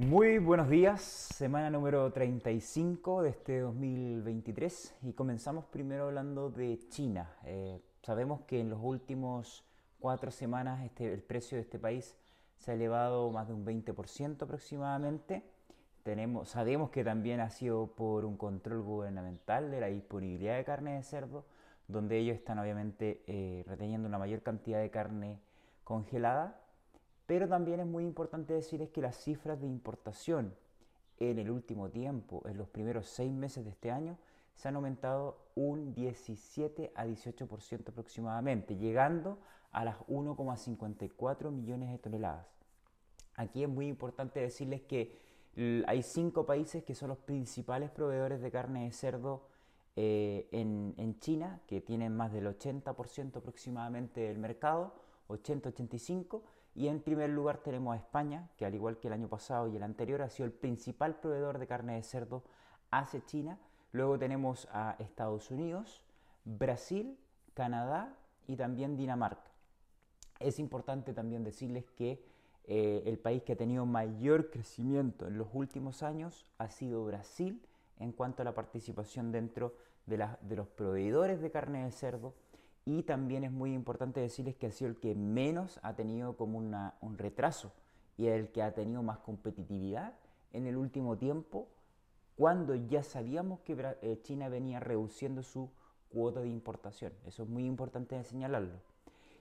Muy buenos días, semana número 35 de este 2023 y comenzamos primero hablando de China. Eh, sabemos que en los últimos cuatro semanas este, el precio de este país se ha elevado más de un 20% aproximadamente. Tenemos, sabemos que también ha sido por un control gubernamental de la disponibilidad de carne de cerdo, donde ellos están obviamente eh, reteniendo una mayor cantidad de carne congelada pero también es muy importante decirles que las cifras de importación en el último tiempo, en los primeros seis meses de este año, se han aumentado un 17 a 18% aproximadamente, llegando a las 1,54 millones de toneladas. Aquí es muy importante decirles que hay cinco países que son los principales proveedores de carne de cerdo eh, en, en China, que tienen más del 80% aproximadamente del mercado, 80-85%, y en primer lugar tenemos a España, que al igual que el año pasado y el anterior ha sido el principal proveedor de carne de cerdo hacia China. Luego tenemos a Estados Unidos, Brasil, Canadá y también Dinamarca. Es importante también decirles que eh, el país que ha tenido mayor crecimiento en los últimos años ha sido Brasil en cuanto a la participación dentro de, de los proveedores de carne de cerdo y también es muy importante decirles que ha sido el que menos ha tenido como un retraso y el que ha tenido más competitividad en el último tiempo, cuando ya sabíamos que eh, China venía reduciendo su cuota de importación. Eso es muy importante señalarlo.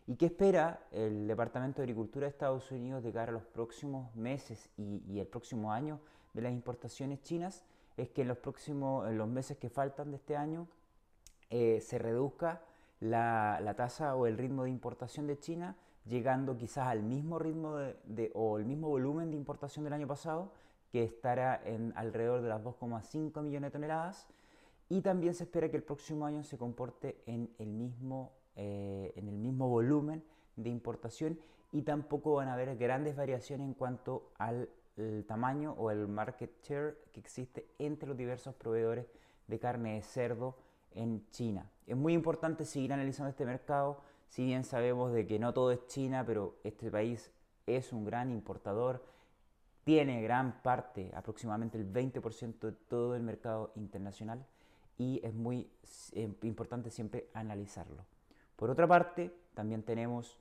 ¿Y qué espera el Departamento de Agricultura de Estados Unidos de cara a los próximos meses y, el próximo año de las importaciones chinas? Es que en los próximos en los meses que faltan de este año eh, se reduzca la, tasa o el ritmo de importación de China, llegando quizás al mismo ritmo de, o el mismo volumen de importación del año pasado, que estará en alrededor de las 2,5 millones de toneladas. Y también se espera que el próximo año se comporte en el mismo, eh, en el mismo volumen de importación y tampoco van a haber grandes variaciones en cuanto al tamaño o el market share que existe entre los diversos proveedores de carne de cerdo en China. Es muy importante seguir analizando este mercado, si bien sabemos de que no todo es China, pero este país es un gran importador, tiene gran parte, aproximadamente el 20% de todo el mercado internacional y es muy eh, importante siempre analizarlo. Por otra parte, también tenemos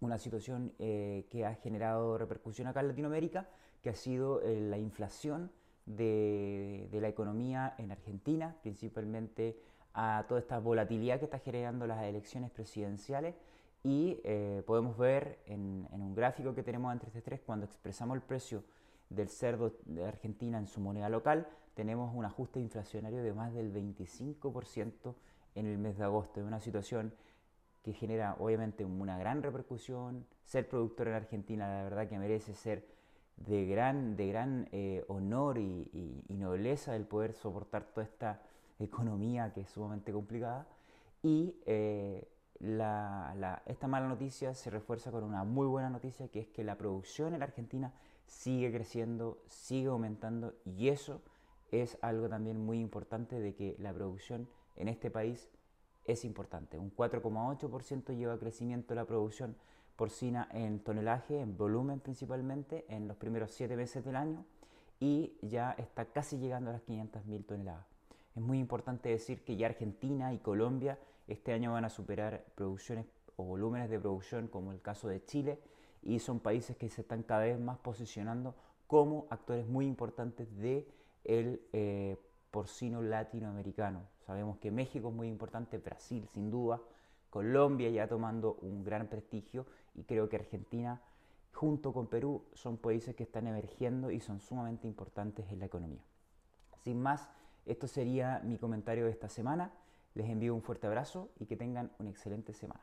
una situación eh, que ha generado repercusión acá en Latinoamérica, que ha sido eh, la inflación de, la economía en Argentina, principalmente a toda esta volatilidad que está generando las elecciones presidenciales y eh, podemos ver en, un gráfico que tenemos entre este tres cuando expresamos el precio del cerdo de Argentina en su moneda local, tenemos un ajuste inflacionario de más del 25% en el mes de agosto. Es una situación que genera obviamente una gran repercusión. Ser productor en Argentina la verdad que merece ser de gran, de gran eh, honor y, nobleza el poder soportar toda esta economía que es sumamente complicada. Y eh, esta mala noticia se refuerza con una muy buena noticia, que es que la producción en Argentina sigue creciendo, sigue aumentando, y eso es algo también muy importante de que la producción en este país es importante. Un 4,8% lleva crecimiento la producción porcina en tonelaje, en volumen principalmente, en los primeros 7 meses del año y ya está casi llegando a las 500.000 toneladas. Es muy importante decir que ya Argentina y Colombia este año van a superar producciones o volúmenes de producción como el caso de Chile y son países que se están cada vez más posicionando como actores muy importantes de el eh, porcino latinoamericano. Sabemos que México es muy importante, Brasil sin duda, Colombia ya tomando un gran prestigio y creo que Argentina junto con Perú son países que están emergiendo y son sumamente importantes en la economía. Sin más, esto sería mi comentario de esta semana. Les envío un fuerte abrazo y que tengan una excelente semana.